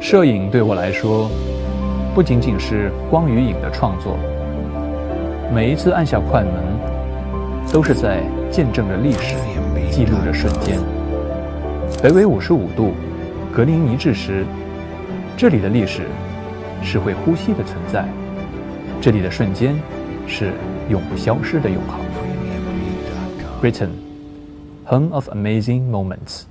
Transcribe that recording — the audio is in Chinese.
摄影对我来说，不仅仅是光与影的创作。每一次按下快门，都是在见证着历史，记录着瞬间。北纬五十五度，格林尼治时，这里的历史是会呼吸的存在，这里的瞬间是永不消失的永恒。Britain, home of amazing moments.